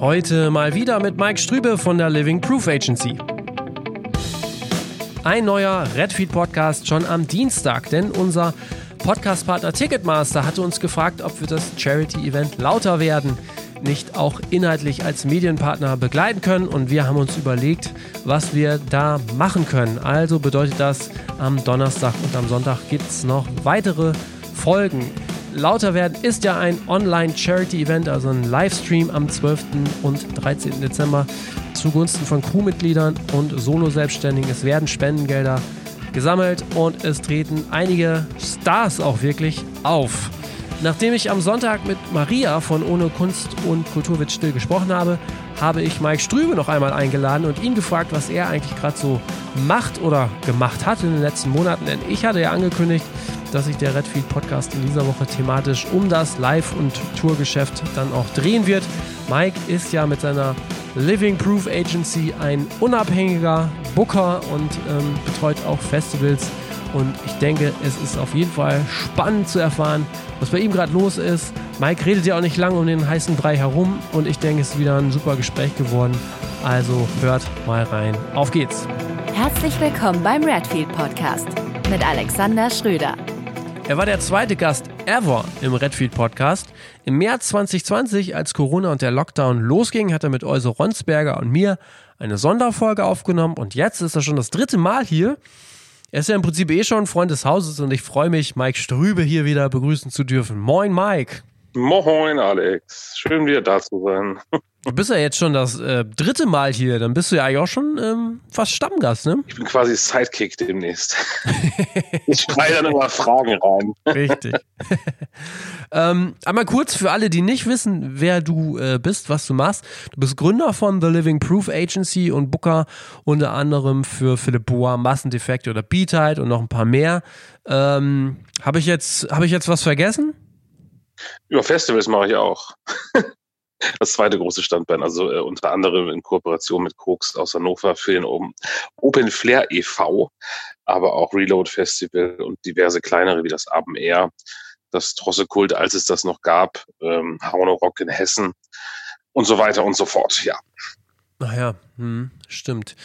Heute mal wieder mit Mike Strübe von der Living Proof Agency. Ein neuer Redfeed Podcast schon am Dienstag, denn unser Podcastpartner Ticketmaster hatte uns gefragt, ob wir das Charity-Event lauter werden nicht auch inhaltlich als Medienpartner begleiten können und wir haben uns überlegt, was wir da machen können. Also bedeutet das, am Donnerstag und am Sonntag gibt es noch weitere Folgen. Lauter werden ist ja ein Online-Charity-Event, also ein Livestream am 12. und 13. Dezember zugunsten von Crewmitgliedern und Solo-Selbstständigen. Es werden Spendengelder gesammelt und es treten einige Stars auch wirklich auf. Nachdem ich am Sonntag mit Maria von Ohne Kunst und Kultur wird still gesprochen habe, habe ich Mike Strübe noch einmal eingeladen und ihn gefragt, was er eigentlich gerade so macht oder gemacht hat in den letzten Monaten. Denn ich hatte ja angekündigt, dass sich der Redfield Podcast in dieser Woche thematisch um das Live- und Tourgeschäft dann auch drehen wird. Mike ist ja mit seiner Living Proof Agency ein unabhängiger Booker und ähm, betreut auch Festivals. Und ich denke, es ist auf jeden Fall spannend zu erfahren, was bei ihm gerade los ist. Mike redet ja auch nicht lange um den heißen Brei herum und ich denke, es ist wieder ein super Gespräch geworden. Also hört mal rein. Auf geht's. Herzlich willkommen beim Redfield Podcast mit Alexander Schröder. Er war der zweite Gast ever im Redfield Podcast. Im März 2020, als Corona und der Lockdown losging, hat er mit Euse Ronsberger und mir eine Sonderfolge aufgenommen und jetzt ist er schon das dritte Mal hier. Er ist ja im Prinzip eh schon Freund des Hauses und ich freue mich, Mike Strübe hier wieder begrüßen zu dürfen. Moin, Mike. Moin, Alex. Schön, wieder da zu sein. Du bist ja jetzt schon das äh, dritte Mal hier, dann bist du ja eigentlich auch schon ähm, fast Stammgast, ne? Ich bin quasi Sidekick demnächst. ich schreie dann immer Fragen rein. Richtig. ähm, einmal kurz für alle, die nicht wissen, wer du äh, bist, was du machst. Du bist Gründer von The Living Proof Agency und Booker unter anderem für Philipp Boa, Massendefekte oder Beatite und noch ein paar mehr. Ähm, Habe ich, jetzt, hab ich jetzt was vergessen? Über Festivals mache ich auch. das zweite große Standbein, also äh, unter anderem in Kooperation mit Koks aus Hannover für den Open Flair e.V., aber auch Reload Festival und diverse kleinere wie das Abend Air, das Drossekult, als es das noch gab, ähm, Hauno Rock in Hessen und so weiter und so fort, ja. Ach ja, hm, stimmt.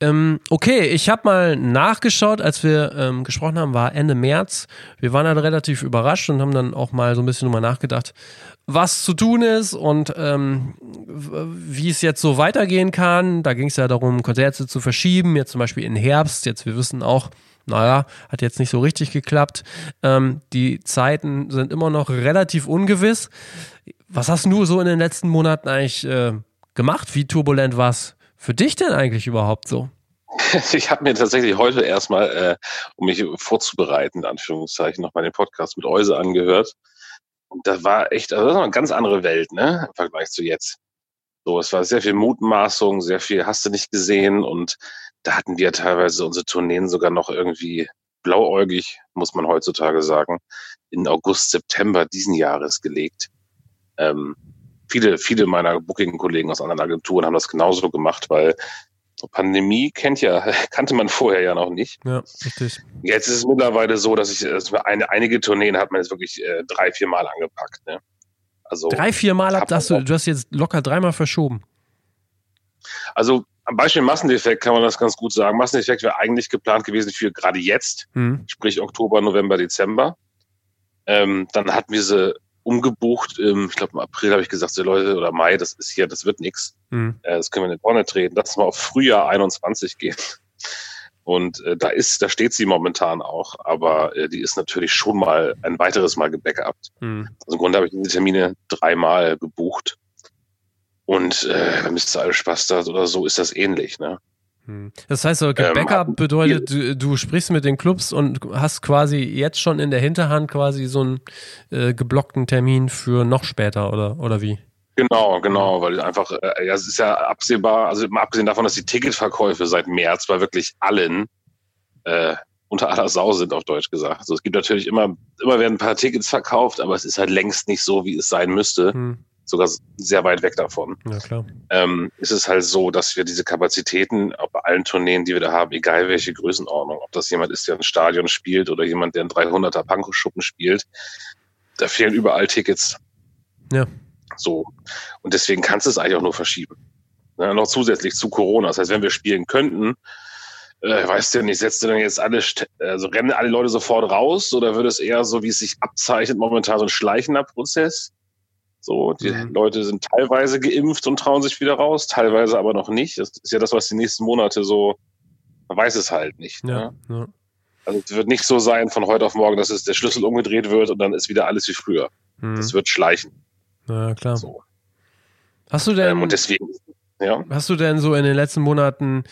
Ähm, okay, ich habe mal nachgeschaut, als wir ähm, gesprochen haben, war Ende März. Wir waren dann relativ überrascht und haben dann auch mal so ein bisschen drüber nachgedacht, was zu tun ist und ähm, wie es jetzt so weitergehen kann. Da ging es ja darum, Konzerte zu verschieben, jetzt zum Beispiel in Herbst. Jetzt, wir wissen auch, naja, hat jetzt nicht so richtig geklappt. Ähm, die Zeiten sind immer noch relativ ungewiss. Was hast du so in den letzten Monaten eigentlich äh, gemacht? Wie turbulent war es für dich denn eigentlich überhaupt so? Ich habe mir tatsächlich heute erstmal, äh, um mich vorzubereiten, in Anführungszeichen, noch mal den Podcast mit Euse angehört. Und da war echt, also das war eine ganz andere Welt, ne, im Vergleich zu jetzt. So, es war sehr viel Mutmaßung, sehr viel hast du nicht gesehen und da hatten wir teilweise unsere Tourneen sogar noch irgendwie blauäugig, muss man heutzutage sagen, in August, September diesen Jahres gelegt. Ähm, viele, viele meiner Booking-Kollegen aus anderen Agenturen haben das genauso gemacht, weil Pandemie kennt ja, kannte man vorher ja noch nicht. Ja, richtig. Jetzt ist es mittlerweile so, dass ich dass eine, einige Tourneen hat man jetzt wirklich äh, drei, vier Mal angepackt. Ne? Also drei, vier Mal habt hast du, du hast jetzt locker dreimal verschoben. Also am Beispiel Massendefekt kann man das ganz gut sagen. Massendefekt wäre eigentlich geplant gewesen für gerade jetzt, hm. sprich Oktober, November, Dezember. Ähm, dann hatten wir sie umgebucht. Ähm, ich glaube, im April habe ich gesagt, so Leute, oder Mai, das ist hier, das wird nichts. Mhm. Äh, das können wir in die Tonne treten. Lass mal auf Frühjahr 21 gehen. Und äh, da ist, da steht sie momentan auch, aber äh, die ist natürlich schon mal ein weiteres Mal gebackupt. Mhm. Also im Grunde habe ich diese Termine dreimal gebucht. Und äh, Mr. Alles Spaß oder so ist das ähnlich, ne? Hm. Das heißt, so, ähm, Backup bedeutet, du, du, sprichst mit den Clubs und hast quasi jetzt schon in der Hinterhand quasi so einen äh, geblockten Termin für noch später oder, oder wie? Genau, genau, weil einfach, äh, ja, es ist ja absehbar, also mal abgesehen davon, dass die Ticketverkäufe seit März bei wirklich allen äh, unter aller Sau sind, auf Deutsch gesagt. Also es gibt natürlich immer, immer werden ein paar Tickets verkauft, aber es ist halt längst nicht so, wie es sein müsste. Hm sogar sehr weit weg davon. Ja, klar. Ähm, ist es halt so, dass wir diese Kapazitäten bei allen Tourneen, die wir da haben, egal welche Größenordnung, ob das jemand ist, der ein Stadion spielt oder jemand, der ein 300er Panko-Schuppen spielt, da fehlen überall Tickets. Ja. So. Und deswegen kannst du es eigentlich auch nur verschieben. Ja, noch zusätzlich zu Corona. Das heißt, wenn wir spielen könnten, äh, weißt du ja nicht, setzt du dann jetzt alle, also rennen alle Leute sofort raus oder wird es eher so, wie es sich abzeichnet, momentan so ein schleichender Prozess? So, die mhm. Leute sind teilweise geimpft und trauen sich wieder raus, teilweise aber noch nicht. Das ist ja das, was die nächsten Monate so, man weiß es halt nicht. Ja, ne? ja. Also es wird nicht so sein von heute auf morgen, dass es der Schlüssel umgedreht wird und dann ist wieder alles wie früher. Mhm. Das wird schleichen. Ja, klar. So. Hast du denn, ähm, und deswegen, ja. Hast du denn so in den letzten Monaten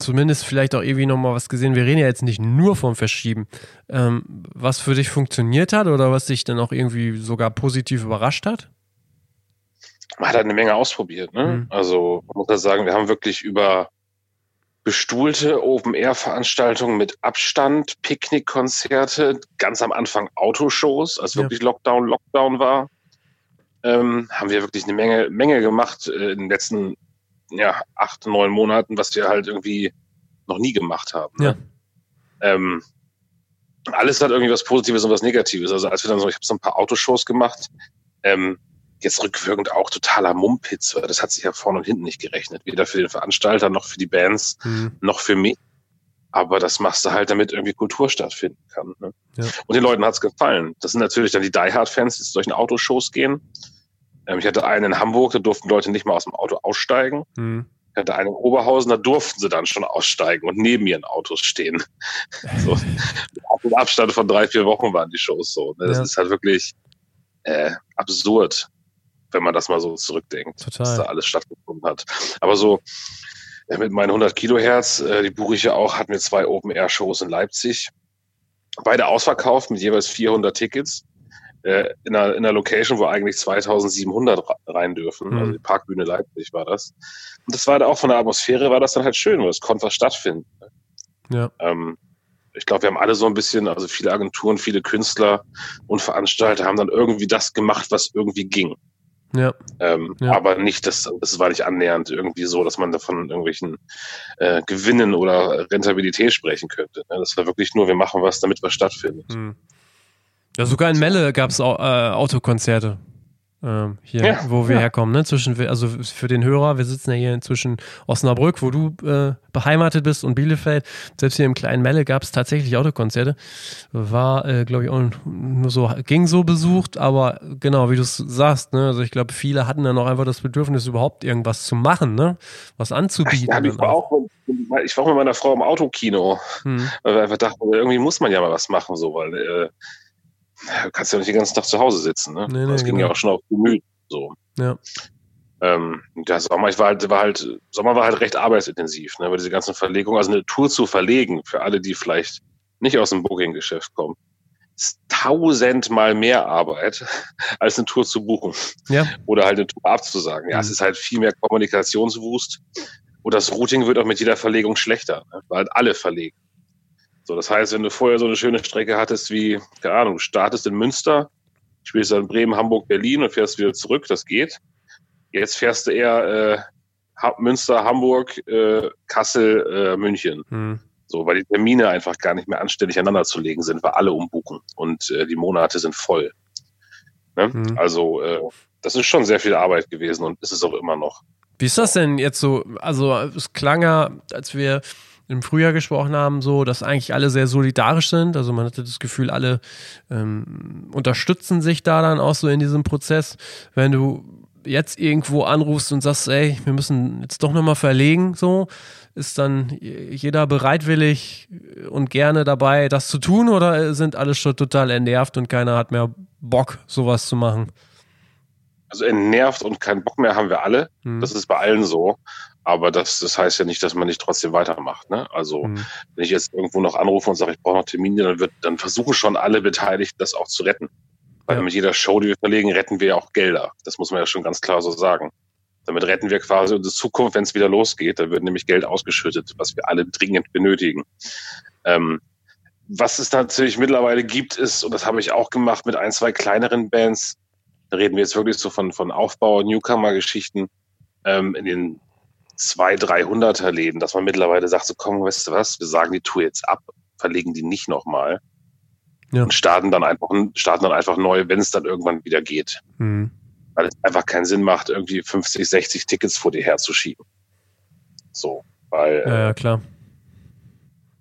zumindest vielleicht auch irgendwie nochmal was gesehen? Wir reden ja jetzt nicht nur vom Verschieben. Ähm, was für dich funktioniert hat oder was dich dann auch irgendwie sogar positiv überrascht hat? Man hat halt eine Menge ausprobiert. Ne? Mhm. Also man muss ja sagen, wir haben wirklich über bestuhlte Open-Air-Veranstaltungen mit Abstand, Picknickkonzerte, ganz am Anfang Autoshows, als wirklich ja. Lockdown, Lockdown war ähm, haben wir wirklich eine Menge, Menge gemacht äh, in den letzten ja, acht, neun Monaten, was wir halt irgendwie noch nie gemacht haben. Ne? Ja. Ähm, alles hat irgendwie was Positives und was Negatives. Also als wir dann so, ich habe so ein paar Autoshows gemacht, ähm, jetzt rückwirkend auch totaler Mumpitz, weil das hat sich ja vorne und hinten nicht gerechnet. Weder für den Veranstalter noch für die Bands, mhm. noch für mich. Aber das machst du halt, damit irgendwie Kultur stattfinden kann. Ne? Ja. Und den Leuten hat's gefallen. Das sind natürlich dann die Die Hard-Fans, die zu solchen Autoshows gehen. Ähm, ich hatte einen in Hamburg, da durften Leute nicht mal aus dem Auto aussteigen. Mhm. Ich hatte einen in Oberhausen, da durften sie dann schon aussteigen und neben ihren Autos stehen. so. Auf dem Abstand von drei, vier Wochen waren die Shows so. Ne? Das ja. ist halt wirklich äh, absurd, wenn man das mal so zurückdenkt, Total. was da alles stattgefunden hat. Aber so ja, mit meinen 100 Kilohertz, äh, die buche ich ja auch, hatten wir zwei Open-Air-Shows in Leipzig. Beide ausverkauft mit jeweils 400 Tickets äh, in, einer, in einer Location, wo eigentlich 2700 rein dürfen. Mhm. Also die Parkbühne Leipzig war das. Und das war da auch von der Atmosphäre, war das dann halt schön, weil es konnte was stattfinden. Ja. Ähm, ich glaube, wir haben alle so ein bisschen, also viele Agenturen, viele Künstler und Veranstalter haben dann irgendwie das gemacht, was irgendwie ging. Ja. Ähm, ja. Aber nicht, das, das war nicht annähernd irgendwie so, dass man davon irgendwelchen äh, Gewinnen oder Rentabilität sprechen könnte. Ne? Das war wirklich nur, wir machen was, damit was stattfindet. Hm. Ja, sogar in Melle gab es äh, Autokonzerte. Ähm, hier, ja, wo wir ja. herkommen, ne? Zwischen, also für den Hörer, wir sitzen ja hier zwischen Osnabrück, wo du äh, beheimatet bist, und Bielefeld. Selbst hier im kleinen Melle gab es tatsächlich Autokonzerte. War, äh, glaube ich, auch nur so, ging so besucht, aber genau, wie du es sagst, ne? Also ich glaube, viele hatten dann auch einfach das Bedürfnis, überhaupt irgendwas zu machen, ne? Was anzubieten. Ja, ich, war auch, ich war auch mit meiner Frau im Autokino, hm. weil wir einfach dachten, irgendwie muss man ja mal was machen, so, weil äh, du kannst ja nicht den ganzen Tag zu Hause sitzen. Ne? Nee, nee, das ging genau. ja auch schon auf Gemüt. So. Ja. Ähm, der Sommer, ich war halt, war halt, Sommer war halt recht arbeitsintensiv, ne? Aber diese ganzen Verlegungen, also eine Tour zu verlegen, für alle, die vielleicht nicht aus dem Booking-Geschäft kommen, ist tausendmal mehr Arbeit, als eine Tour zu buchen. Ja. Oder halt eine Tour abzusagen. Ja, mhm. es ist halt viel mehr Kommunikationswust. Und das Routing wird auch mit jeder Verlegung schlechter, ne? weil halt alle verlegen. So, das heißt, wenn du vorher so eine schöne Strecke hattest wie, keine Ahnung, du startest in Münster, spielst dann Bremen, Hamburg, Berlin und fährst wieder zurück, das geht. Jetzt fährst du eher äh, Münster, Hamburg, äh, Kassel, äh, München. Hm. So, weil die Termine einfach gar nicht mehr anständig aneinander zu legen sind, weil alle umbuchen und äh, die Monate sind voll. Ne? Hm. Also, äh, das ist schon sehr viel Arbeit gewesen und ist es auch immer noch. Wie ist das denn jetzt so? Also, es klang ja, als wir im Frühjahr gesprochen haben, so, dass eigentlich alle sehr solidarisch sind. Also man hatte das Gefühl, alle ähm, unterstützen sich da dann auch so in diesem Prozess. Wenn du jetzt irgendwo anrufst und sagst, ey, wir müssen jetzt doch nochmal verlegen, so, ist dann jeder bereitwillig und gerne dabei, das zu tun oder sind alle schon total entnervt und keiner hat mehr Bock, sowas zu machen? Also entnervt und keinen Bock mehr haben wir alle. Hm. Das ist bei allen so. Aber das, das heißt ja nicht, dass man nicht trotzdem weitermacht. Ne? Also mhm. wenn ich jetzt irgendwo noch anrufe und sage, ich brauche noch Termine, dann wird, dann versuchen schon alle Beteiligten, das auch zu retten. Weil ja. mit jeder Show, die wir verlegen, retten wir ja auch Gelder. Das muss man ja schon ganz klar so sagen. Damit retten wir quasi unsere Zukunft, wenn es wieder losgeht. Da wird nämlich Geld ausgeschüttet, was wir alle dringend benötigen. Ähm, was es natürlich mittlerweile gibt, ist, und das habe ich auch gemacht mit ein, zwei kleineren Bands, da reden wir jetzt wirklich so von, von Aufbau, Newcomer-Geschichten, ähm, in den zwei, 300er Läden, dass man mittlerweile sagt, so komm, weißt du was, wir sagen die Tour jetzt ab, verlegen die nicht nochmal ja. und starten dann einfach, starten dann einfach neu, wenn es dann irgendwann wieder geht. Mhm. weil es einfach keinen Sinn macht, irgendwie 50, 60 Tickets vor dir herzuschieben. So, weil. Ja, ja, klar.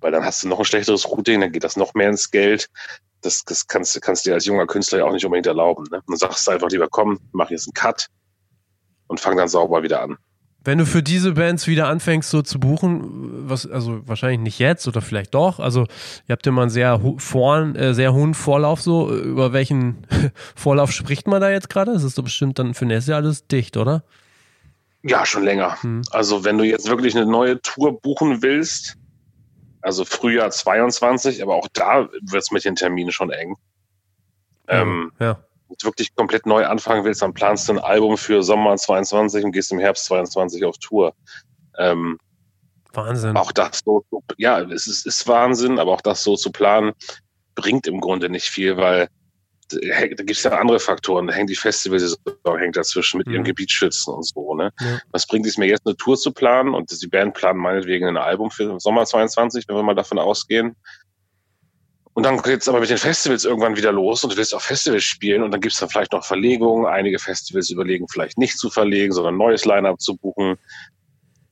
Weil dann hast du noch ein schlechteres Routing, dann geht das noch mehr ins Geld. Das, das kannst, kannst du dir als junger Künstler ja auch nicht unbedingt erlauben. Ne? Dann sagst du einfach lieber, komm, mach jetzt einen Cut und fang dann sauber wieder an. Wenn du für diese Bands wieder anfängst, so zu buchen, was, also wahrscheinlich nicht jetzt oder vielleicht doch, also ihr habt ja mal einen sehr, vor, äh, sehr hohen Vorlauf, so, über welchen Vorlauf spricht man da jetzt gerade? Das ist doch bestimmt dann für nächstes Jahr alles dicht, oder? Ja, schon länger. Hm. Also wenn du jetzt wirklich eine neue Tour buchen willst, also Frühjahr 22, aber auch da wird es mit den Terminen schon eng. Ähm, ja wirklich komplett neu anfangen willst, dann planst du ein Album für Sommer 22 und gehst im Herbst 22 auf Tour. Ähm, Wahnsinn. Auch das so, ja, es ist, ist Wahnsinn, aber auch das so zu planen, bringt im Grunde nicht viel, weil da gibt es ja andere Faktoren. Da hängt die Festivalsaison hängt dazwischen mit mhm. ihren Gebietsschützen und so. Ne? Ja. Was bringt es mir jetzt, eine Tour zu planen und die Band planen meinetwegen ein Album für Sommer 22, wenn wir mal davon ausgehen. Und dann geht es aber mit den Festivals irgendwann wieder los und du willst auch Festivals spielen und dann gibt es dann vielleicht noch Verlegungen. Einige Festivals überlegen vielleicht nicht zu verlegen, sondern ein neues Line-Up zu buchen.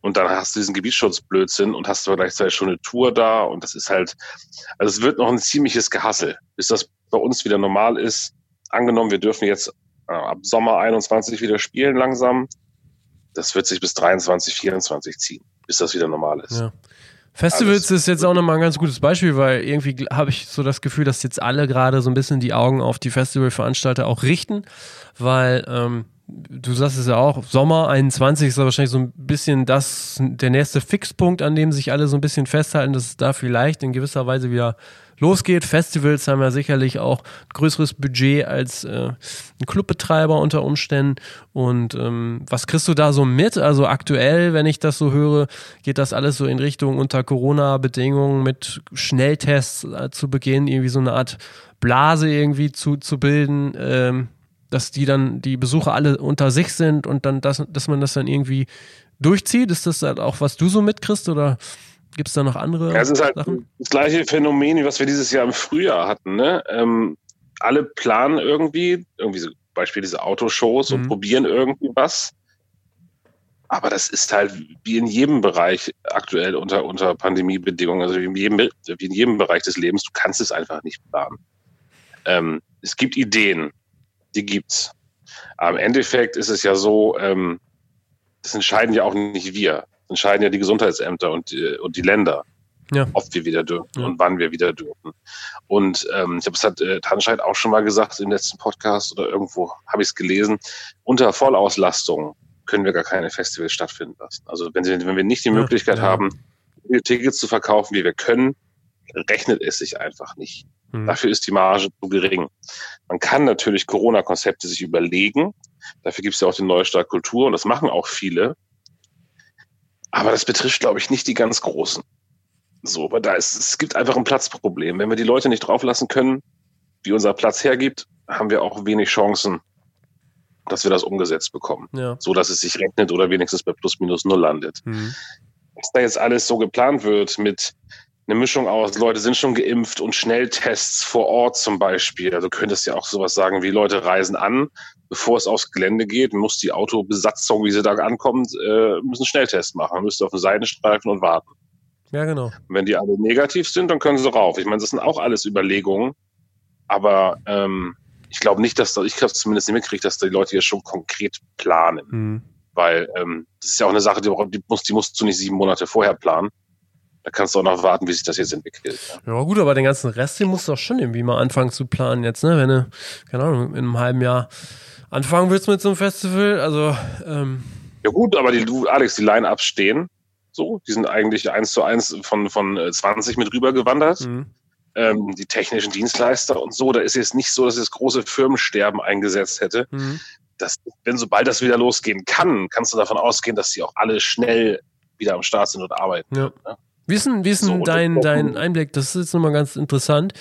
Und dann hast du diesen Gebietsschutzblödsinn und hast aber gleichzeitig schon eine Tour da und das ist halt, also es wird noch ein ziemliches Gehassel, bis das bei uns wieder normal ist. Angenommen, wir dürfen jetzt äh, ab Sommer 21 wieder spielen langsam. Das wird sich bis 23, 24 ziehen, bis das wieder normal ist. Ja. Festivals ist jetzt auch nochmal ein ganz gutes Beispiel, weil irgendwie habe ich so das Gefühl, dass jetzt alle gerade so ein bisschen die Augen auf die Festivalveranstalter auch richten, weil ähm, du sagst es ja auch, Sommer 21 ist ja wahrscheinlich so ein bisschen das, der nächste Fixpunkt, an dem sich alle so ein bisschen festhalten, dass es da vielleicht in gewisser Weise wieder losgeht. Festivals haben ja sicherlich auch größeres Budget als äh, ein Clubbetreiber unter Umständen. Und ähm, was kriegst du da so mit? Also aktuell, wenn ich das so höre, geht das alles so in Richtung unter Corona-Bedingungen mit Schnelltests äh, zu Beginn, irgendwie so eine Art Blase irgendwie zu, zu bilden. Ähm, dass die dann die Besucher alle unter sich sind und dann das, dass man das dann irgendwie durchzieht. Ist das halt auch, was du so mitkriegst oder Gibt es da noch andere ja, es ist halt Sachen? Das gleiche Phänomen, wie was wir dieses Jahr im Frühjahr hatten. Ne? Ähm, alle planen irgendwie, irgendwie so Beispiel diese Autoshows mhm. und probieren irgendwie was. Aber das ist halt wie in jedem Bereich aktuell unter, unter Pandemiebedingungen, also wie in, jedem, wie in jedem Bereich des Lebens, du kannst es einfach nicht planen. Ähm, es gibt Ideen, die gibt's. Aber im Endeffekt ist es ja so, ähm, das entscheiden ja auch nicht wir entscheiden ja die Gesundheitsämter und, die, und die Länder, ja. ob wir wieder dürfen ja. und wann wir wieder dürfen. Und ähm, ich habe es hat äh, Tanscheid auch schon mal gesagt im letzten Podcast oder irgendwo habe ich es gelesen, unter Vollauslastung können wir gar keine Festivals stattfinden lassen. Also wenn, sie, wenn wir nicht die Möglichkeit ja. haben, Tickets zu verkaufen, wie wir können, rechnet es sich einfach nicht. Mhm. Dafür ist die Marge zu gering. Man kann natürlich Corona-Konzepte sich überlegen. Dafür gibt es ja auch den Neustart Kultur und das machen auch viele. Aber das betrifft, glaube ich, nicht die ganz Großen. So, aber da ist, es gibt einfach ein Platzproblem. Wenn wir die Leute nicht drauflassen können, wie unser Platz hergibt, haben wir auch wenig Chancen, dass wir das umgesetzt bekommen. Ja. So dass es sich rechnet oder wenigstens bei plus minus null landet. Mhm. Was da jetzt alles so geplant wird mit einer Mischung aus, Leute sind schon geimpft und Schnelltests vor Ort zum Beispiel. Also du könntest ja auch sowas sagen wie Leute reisen an, bevor es aufs Gelände geht, muss die Autobesatzung, wie sie da ankommt, äh, müssen Schnelltest machen, müssen auf den Seitenstreifen und warten. Ja, genau. Und wenn die alle negativ sind, dann können sie rauf. Ich meine, das sind auch alles Überlegungen, aber ähm, ich glaube nicht, dass da, ich habe zumindest nicht mitgekriegt, dass die Leute hier schon konkret planen. Mhm. Weil ähm, das ist ja auch eine Sache, die, die, musst, die musst du nicht sieben Monate vorher planen. Da kannst du auch noch warten, wie sich das jetzt entwickelt. Ja, ja gut, aber den ganzen Rest, den musst du auch schon irgendwie mal anfangen zu planen jetzt, ne? Wenn du, keine Ahnung, in einem halben Jahr anfangen willst mit so einem Festival, also ähm Ja gut, aber die, du, Alex, die Line-Ups stehen so, die sind eigentlich eins zu eins von, von 20 äh, mit rübergewandert. Mhm. Ähm, die technischen Dienstleister und so, da ist jetzt nicht so, dass es große Firmensterben eingesetzt hätte. Mhm. Das, wenn sobald das wieder losgehen kann, kannst du davon ausgehen, dass die auch alle schnell wieder am Start sind und arbeiten. Ja. Ne? Wie ist denn, wie ist denn so, dein, dein Einblick? Das ist jetzt nochmal ganz interessant.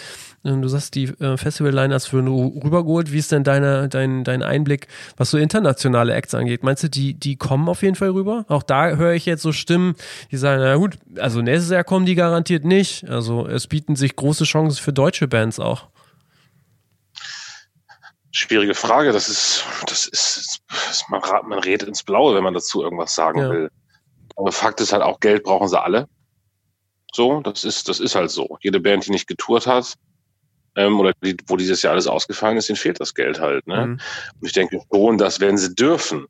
Ähm, du sagst, die äh, Festival-Liners würden rübergeholt. Wie ist denn deine, dein, dein Einblick, was so internationale Acts angeht? Meinst du, die, die kommen auf jeden Fall rüber? Auch da höre ich jetzt so Stimmen, die sagen, na gut, also nächstes Jahr kommen die garantiert nicht. Also es bieten sich große Chancen für deutsche Bands auch. Schwierige Frage. Das ist, das ist, man, man redet ins Blaue, wenn man dazu irgendwas sagen ja. will. Aber Fakt ist halt auch, Geld brauchen sie alle. So, das ist, das ist halt so. Jede Band, die nicht getourt hat, ähm, oder die, wo dieses Jahr alles ausgefallen ist, ihnen fehlt das Geld halt. Ne? Mhm. Und ich denke schon, dass wenn sie dürfen,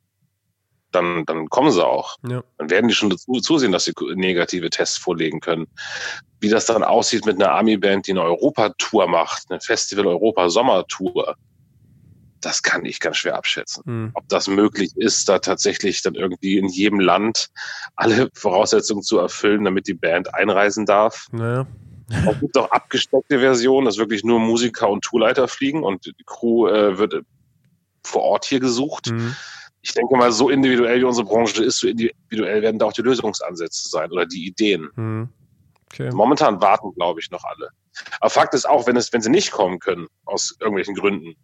dann, dann kommen sie auch. Ja. Dann werden die schon dazu, zusehen, dass sie negative Tests vorlegen können. Wie das dann aussieht mit einer Ami-Band, die eine Europatour macht, eine Festival-Europa-Sommertour, das kann ich ganz schwer abschätzen. Mhm. Ob das möglich ist, da tatsächlich dann irgendwie in jedem Land alle Voraussetzungen zu erfüllen, damit die Band einreisen darf. Naja. Es gibt auch abgesteckte Versionen, dass wirklich nur Musiker und Tourleiter fliegen und die Crew äh, wird vor Ort hier gesucht. Mhm. Ich denke mal, so individuell wie unsere Branche ist, so individuell werden da auch die Lösungsansätze sein oder die Ideen. Mhm. Okay. Momentan warten, glaube ich, noch alle. Aber Fakt ist auch, wenn es, wenn sie nicht kommen können, aus irgendwelchen Gründen,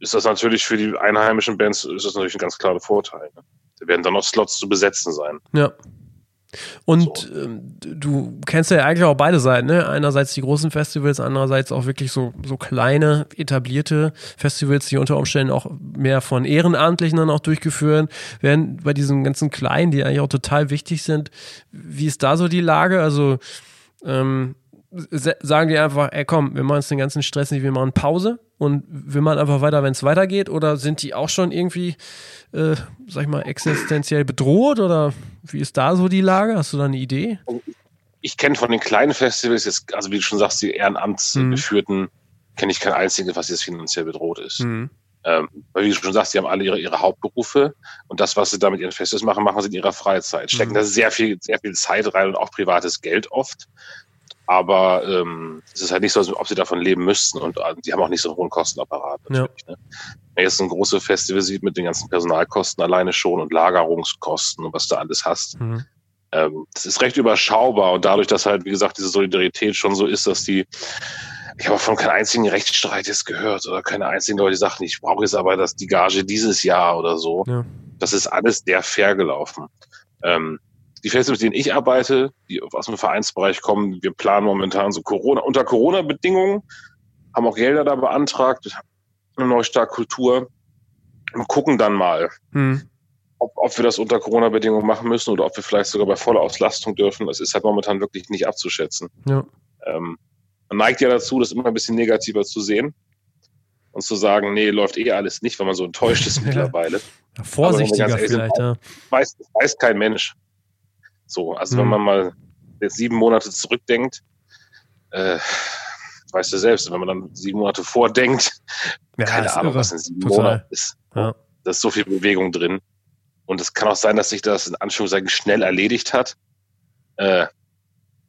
ist das natürlich für die einheimischen Bands ist das natürlich ein ganz klarer Vorteil. Ne? Da werden dann noch Slots zu besetzen sein. Ja. Und so. ähm, du kennst ja eigentlich auch beide Seiten, ne? Einerseits die großen Festivals, andererseits auch wirklich so, so kleine, etablierte Festivals, die unter Umständen auch mehr von Ehrenamtlichen dann auch durchgeführt werden. Bei diesen ganzen kleinen, die eigentlich auch total wichtig sind. Wie ist da so die Lage? Also ähm, sagen die einfach, ey komm, wir machen jetzt den ganzen Stress nicht, wir machen Pause und wir machen einfach weiter, wenn es weitergeht? Oder sind die auch schon irgendwie, äh, sag ich mal, existenziell bedroht? Oder wie ist da so die Lage? Hast du da eine Idee? Ich kenne von den kleinen Festivals jetzt, also wie du schon sagst, die Ehrenamtsgeführten, mhm. kenne ich kein einziges, was jetzt finanziell bedroht ist. Mhm. Ähm, weil wie du schon sagst, die haben alle ihre, ihre Hauptberufe und das, was sie da mit ihren Festivals machen, machen sie in ihrer Freizeit. Stecken mhm. da sehr viel, sehr viel Zeit rein und auch privates Geld oft. Aber ähm, es ist halt nicht so, als ob sie davon leben müssten und äh, die haben auch nicht so einen hohen Kostenapparat. Natürlich, ja. ne? Wenn jetzt ein großes Festival sieht mit den ganzen Personalkosten alleine schon und Lagerungskosten und was du alles hast, mhm. ähm, das ist recht überschaubar und dadurch, dass halt, wie gesagt, diese Solidarität schon so ist, dass die ich habe von keinem einzigen Rechtsstreit jetzt gehört oder keine einzigen Leute, die sagten, ich brauche jetzt aber das, die Gage dieses Jahr oder so. Ja. Das ist alles sehr fair gelaufen. Ähm, die Festivals, mit denen ich arbeite, die aus dem Vereinsbereich kommen, wir planen momentan so Corona, unter Corona-Bedingungen, haben auch Gelder da beantragt, eine Neustart Kultur und gucken dann mal, hm. ob, ob wir das unter Corona-Bedingungen machen müssen oder ob wir vielleicht sogar bei voller Auslastung dürfen. Das ist halt momentan wirklich nicht abzuschätzen. Ja. Ähm, man neigt ja dazu, das immer ein bisschen negativer zu sehen und zu sagen, nee, läuft eh alles nicht, weil man so enttäuscht ist mittlerweile. Ja, vorsichtiger vielleicht, ja. Weiß, weiß kein Mensch. So, also mhm. wenn man mal jetzt sieben Monate zurückdenkt, äh, weißt du selbst, wenn man dann sieben Monate vordenkt, ja, keine Ahnung, irre. was in sieben Total. Monaten ist. Ja. Da ist so viel Bewegung drin. Und es kann auch sein, dass sich das in Anführungszeichen schnell erledigt hat. Äh,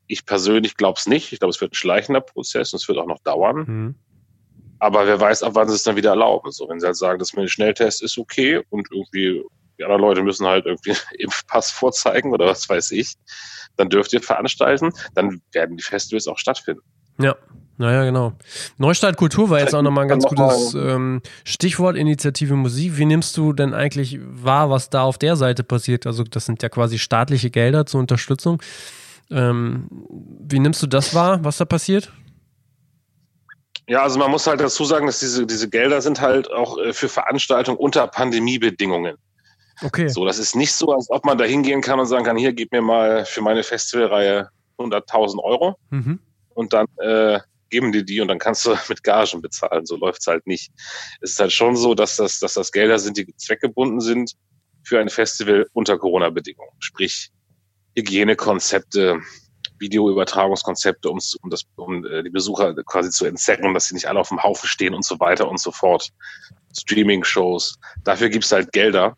ich persönlich glaube es nicht. Ich glaube, es wird ein schleichender Prozess und es wird auch noch dauern. Mhm. Aber wer weiß, ab wann sie es dann wieder erlauben. So, wenn sie halt sagen, das mit dem Schnelltest ist okay und irgendwie die anderen Leute müssen halt irgendwie einen Impfpass vorzeigen oder was weiß ich, dann dürft ihr veranstalten, dann werden die Festivals auch stattfinden. Ja, naja, genau. Neustart Kultur war jetzt auch nochmal ein ganz gutes ähm, Stichwort, Initiative Musik. Wie nimmst du denn eigentlich wahr, was da auf der Seite passiert? Also das sind ja quasi staatliche Gelder zur Unterstützung. Ähm, wie nimmst du das wahr, was da passiert? Ja, also man muss halt dazu sagen, dass diese, diese Gelder sind halt auch äh, für Veranstaltungen unter Pandemiebedingungen. Okay. So, das ist nicht so, als ob man da hingehen kann und sagen kann, hier, gib mir mal für meine Festivalreihe 100.000 Euro mhm. und dann äh, geben die die und dann kannst du mit Gagen bezahlen. So läuft's halt nicht. Es ist halt schon so, dass das, dass das Gelder sind, die zweckgebunden sind für ein Festival unter Corona-Bedingungen. Sprich, Hygienekonzepte, Videoübertragungskonzepte, um, um, das, um äh, die Besucher quasi zu entzecken, dass sie nicht alle auf dem Haufen stehen und so weiter und so fort. Streaming-Shows. Dafür gibt's halt Gelder.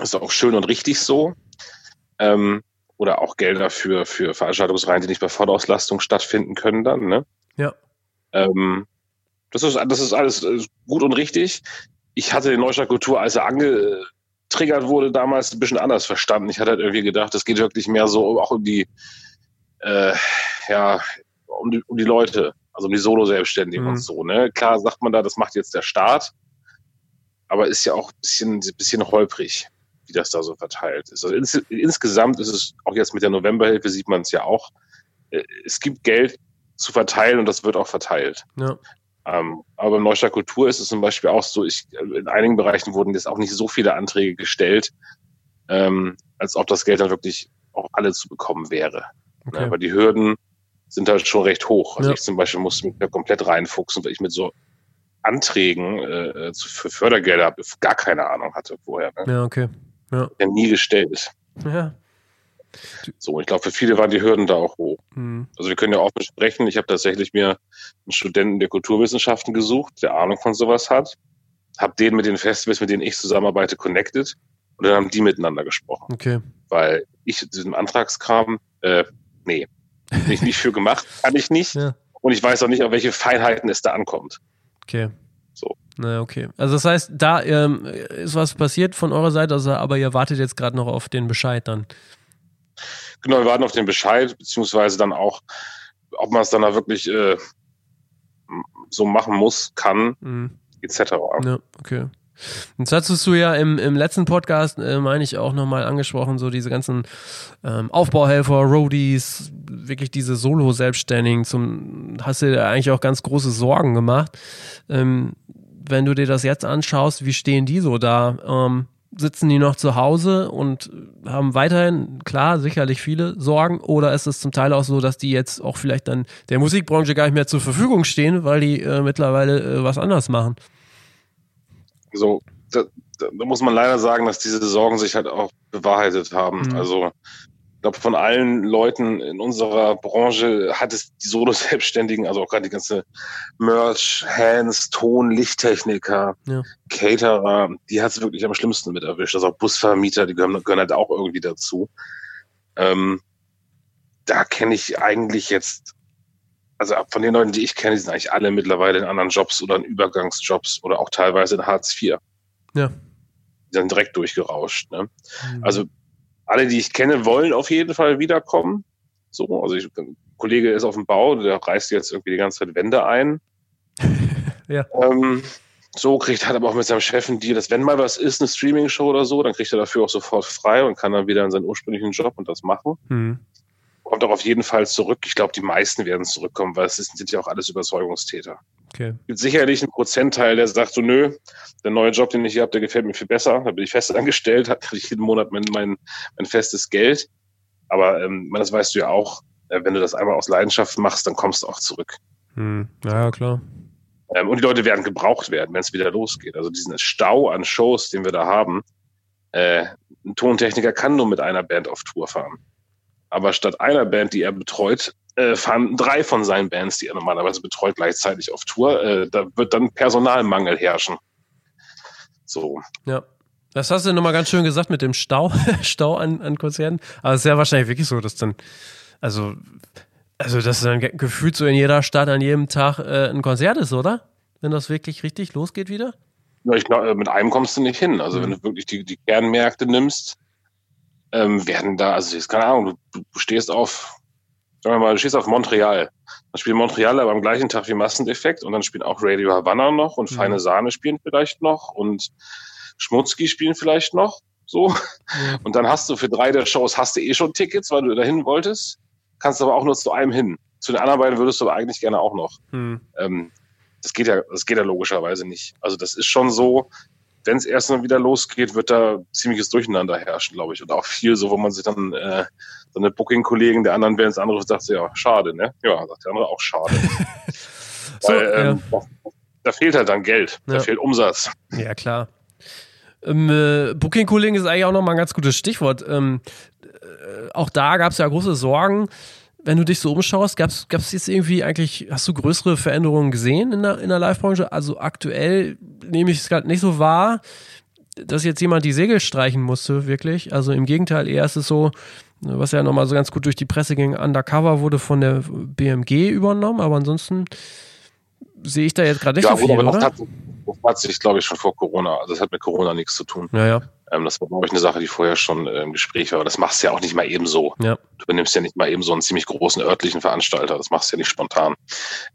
Ist auch schön und richtig so. Ähm, oder auch Gelder für, für Veranstaltungsreihen, die nicht bei Vollauslastung stattfinden können dann, ne? Ja. Ähm, das ist, das ist alles äh, gut und richtig. Ich hatte den Neustadt Kultur, als er angetriggert wurde, damals ein bisschen anders verstanden. Ich hatte halt irgendwie gedacht, es geht wirklich mehr so auch um die, äh, ja, um die, um die Leute, also um die Solo-Selbstständigen mhm. und so, ne? Klar sagt man da, das macht jetzt der Staat, aber ist ja auch ein bisschen, ein bisschen holprig wie das da so verteilt ist. Also ins, insgesamt ist es, auch jetzt mit der Novemberhilfe sieht man es ja auch, äh, es gibt Geld zu verteilen und das wird auch verteilt. Ja. Ähm, aber beim Neustart Kultur ist es zum Beispiel auch so, ich, in einigen Bereichen wurden jetzt auch nicht so viele Anträge gestellt, ähm, als ob das Geld dann wirklich auch alle zu bekommen wäre. Okay. Ja, aber die Hürden sind halt schon recht hoch. Also ja. ich zum Beispiel musste mich da komplett reinfuchsen, weil ich mit so Anträgen äh, für Fördergelder gar keine Ahnung hatte vorher. Ne? Ja, okay. Ja. ja nie gestellt. Ja. So, ich glaube, für viele waren die Hürden da auch hoch. Mhm. Also wir können ja offen sprechen. Ich habe tatsächlich mir einen Studenten der Kulturwissenschaften gesucht, der Ahnung von sowas hat, habe den mit den Festivals, mit denen ich zusammenarbeite, connected und dann haben die miteinander gesprochen. Okay. Weil ich diesem Antragskram, äh, nee, bin ich nicht für gemacht, kann ich nicht. Ja. Und ich weiß auch nicht, auf welche Feinheiten es da ankommt. Okay. So. Na, okay. Also das heißt, da ähm, ist was passiert von eurer Seite, also, aber ihr wartet jetzt gerade noch auf den Bescheid dann. Genau, wir warten auf den Bescheid, beziehungsweise dann auch, ob man es dann da wirklich äh, so machen muss, kann, mhm. etc. Ja, okay. Jetzt hattest du ja im, im letzten Podcast, äh, meine ich, auch nochmal angesprochen, so diese ganzen ähm, Aufbauhelfer, Roadies, wirklich diese Solo-Selbstständigen, hast du dir eigentlich auch ganz große Sorgen gemacht. Ähm, wenn du dir das jetzt anschaust, wie stehen die so da? Ähm, sitzen die noch zu Hause und haben weiterhin, klar, sicherlich viele Sorgen? Oder ist es zum Teil auch so, dass die jetzt auch vielleicht dann der Musikbranche gar nicht mehr zur Verfügung stehen, weil die äh, mittlerweile äh, was anders machen? So, da, da, muss man leider sagen, dass diese Sorgen sich halt auch bewahrheitet haben. Mhm. Also ich glaube, von allen Leuten in unserer Branche hat es die Solo-Selbstständigen, also auch gerade die ganze Merch, Hands, Ton, Lichttechniker, ja. Caterer, die hat es wirklich am schlimmsten mit erwischt. Also auch Busvermieter, die gehören, gehören halt auch irgendwie dazu. Ähm, da kenne ich eigentlich jetzt also von den Leuten, die ich kenne, die sind eigentlich alle mittlerweile in anderen Jobs oder in Übergangsjobs oder auch teilweise in Hartz IV. Ja. Die sind direkt durchgerauscht. Ne? Mhm. Also alle, die ich kenne, wollen auf jeden Fall wiederkommen. So, also ich, ein Kollege ist auf dem Bau, der reißt jetzt irgendwie die ganze Zeit Wände ein. ja. Ähm, so kriegt hat aber auch mit seinem Chef ein Deal, dass wenn mal was ist, eine Streaming-Show oder so, dann kriegt er dafür auch sofort frei und kann dann wieder in seinen ursprünglichen Job und das machen. Mhm kommt auch auf jeden Fall zurück. Ich glaube, die meisten werden zurückkommen, weil es sind ja auch alles Überzeugungstäter. Okay. Es gibt sicherlich einen Prozentteil, der sagt so, nö, der neue Job, den ich hier habe, der gefällt mir viel besser. Da bin ich fest angestellt, da kriege ich jeden Monat mein, mein, mein festes Geld. Aber ähm, das weißt du ja auch, äh, wenn du das einmal aus Leidenschaft machst, dann kommst du auch zurück. Hm. Ja, klar. Ähm, und die Leute werden gebraucht werden, wenn es wieder losgeht. Also diesen Stau an Shows, den wir da haben, äh, ein Tontechniker kann nur mit einer Band auf Tour fahren. Aber statt einer Band, die er betreut, äh, fahren drei von seinen Bands, die er normalerweise betreut, gleichzeitig auf Tour. Äh, da wird dann Personalmangel herrschen. So. Ja. Das hast du nochmal ganz schön gesagt mit dem Stau, Stau an, an Konzerten. Aber es ist ja wahrscheinlich wirklich so, dass dann, also, also dass dann gefühlt so in jeder Stadt an jedem Tag äh, ein Konzert ist, oder? Wenn das wirklich richtig losgeht wieder? Ja, ich glaube, mit einem kommst du nicht hin. Also mhm. wenn du wirklich die, die Kernmärkte nimmst, ähm, werden da, also jetzt keine Ahnung, du, du stehst auf, sagen wir mal, du stehst auf Montreal. Dann spielt Montreal aber am gleichen Tag wie Massendefekt und dann spielen auch Radio Havana noch und mhm. Feine Sahne spielen vielleicht noch und Schmutzki spielen vielleicht noch. So. Mhm. Und dann hast du für drei der Shows hast du eh schon Tickets, weil du dahin wolltest, kannst aber auch nur zu einem hin. Zu den anderen beiden würdest du aber eigentlich gerne auch noch. Mhm. Ähm, das geht ja, das geht ja logischerweise nicht. Also das ist schon so, wenn es erst mal wieder losgeht, wird da ziemliches Durcheinander herrschen, glaube ich. Und auch viel so, wo man sich dann äh, so eine Booking-Kollegen der anderen Bands anruft, sagt ja, schade, ne? Ja, sagt der andere auch schade. so, Weil, ähm, ja. da, da, fehlt halt dann Geld, ja. da fehlt Umsatz. Ja, klar. Ähm, äh, Booking-Kollegen ist eigentlich auch nochmal ein ganz gutes Stichwort. Ähm, äh, auch da gab es ja große Sorgen wenn du dich so umschaust, gab es jetzt irgendwie eigentlich, hast du größere Veränderungen gesehen in der, in der Live-Branche? Also aktuell nehme ich es gerade nicht so wahr, dass jetzt jemand die Segel streichen musste, wirklich. Also im Gegenteil, eher ist es so, was ja nochmal so ganz gut durch die Presse ging, Undercover wurde von der BMG übernommen, aber ansonsten sehe ich da jetzt gerade nicht ja, so viel, oder? Das hat, das hat sich, glaube ich, schon vor Corona, also das hat mit Corona nichts zu tun. Ja, ja. Ähm, das war, glaube ich, eine Sache, die vorher schon äh, im Gespräch war. Aber das machst du ja auch nicht mal eben so. Ja. Du benimmst ja nicht mal eben so einen ziemlich großen örtlichen Veranstalter. Das machst du ja nicht spontan.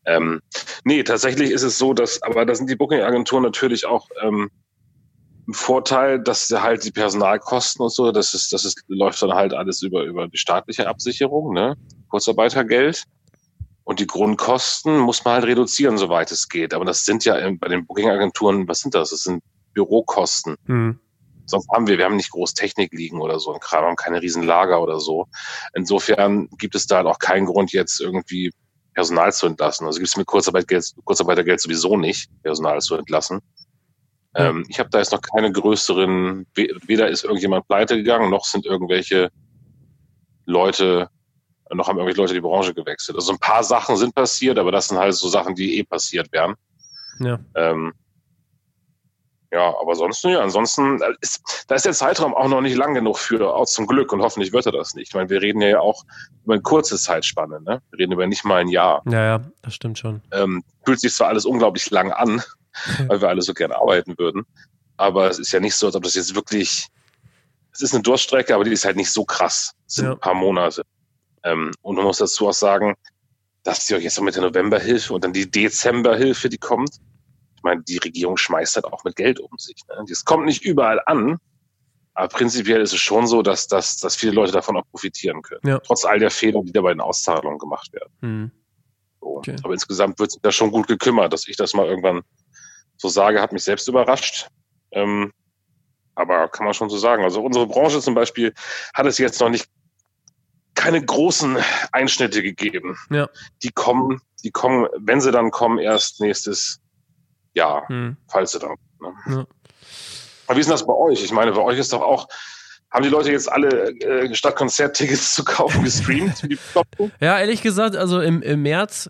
Ähm, nee, tatsächlich ist es so, dass, aber da sind die Booking-Agenturen natürlich auch ähm, im Vorteil, dass halt die Personalkosten und so, das ist, das ist, läuft dann halt alles über, über die staatliche Absicherung, ne? Kurzarbeitergeld. Und die Grundkosten muss man halt reduzieren, soweit es geht. Aber das sind ja bei den Booking-Agenturen, was sind das? Das sind Bürokosten. Mhm. Sonst haben wir, wir haben nicht groß Technik liegen oder so ein Kram, haben keine riesen Lager oder so. Insofern gibt es da halt auch keinen Grund, jetzt irgendwie Personal zu entlassen. Also gibt es mit Kurzarbeitergeld, Kurzarbeitergeld sowieso nicht, Personal zu entlassen. Ähm, ich habe da jetzt noch keine größeren, weder ist irgendjemand pleite gegangen, noch sind irgendwelche Leute, noch haben irgendwelche Leute die Branche gewechselt. Also ein paar Sachen sind passiert, aber das sind halt so Sachen, die eh passiert wären. Ja. Ähm, ja, aber sonst, ja, ansonsten ist, da ist der Zeitraum auch noch nicht lang genug für, auch zum Glück und hoffentlich wird er das nicht. Ich meine, wir reden ja auch über eine kurze Zeitspanne, ne? Wir reden über nicht mal ein Jahr. Ja, ja, das stimmt schon. Ähm, fühlt sich zwar alles unglaublich lang an, weil wir alle so gerne arbeiten würden, aber es ist ja nicht so, als ob das jetzt wirklich, es ist eine Durststrecke, aber die ist halt nicht so krass. Es sind ja. ein paar Monate. Ähm, und man muss dazu auch sagen, dass die auch jetzt noch mit der Novemberhilfe und dann die Dezemberhilfe, die kommt, ich meine, die Regierung schmeißt halt auch mit Geld um sich. Ne? Das kommt nicht überall an, aber prinzipiell ist es schon so, dass, dass, dass viele Leute davon auch profitieren können. Ja. Trotz all der Fehler, die da bei den Auszahlungen gemacht werden. Mhm. So. Okay. Aber insgesamt wird sich da schon gut gekümmert, dass ich das mal irgendwann so sage, hat mich selbst überrascht. Ähm, aber kann man schon so sagen. Also unsere Branche zum Beispiel hat es jetzt noch nicht keine großen Einschnitte gegeben. Ja. Die kommen, die kommen, wenn sie dann kommen, erst nächstes ja, hm. falls du dann. Ne? Ja. Aber wie ist denn das bei euch? Ich meine, bei euch ist doch auch, haben die Leute jetzt alle äh, statt Konzerttickets zu kaufen gestreamt? ja, ehrlich gesagt, also im, im März,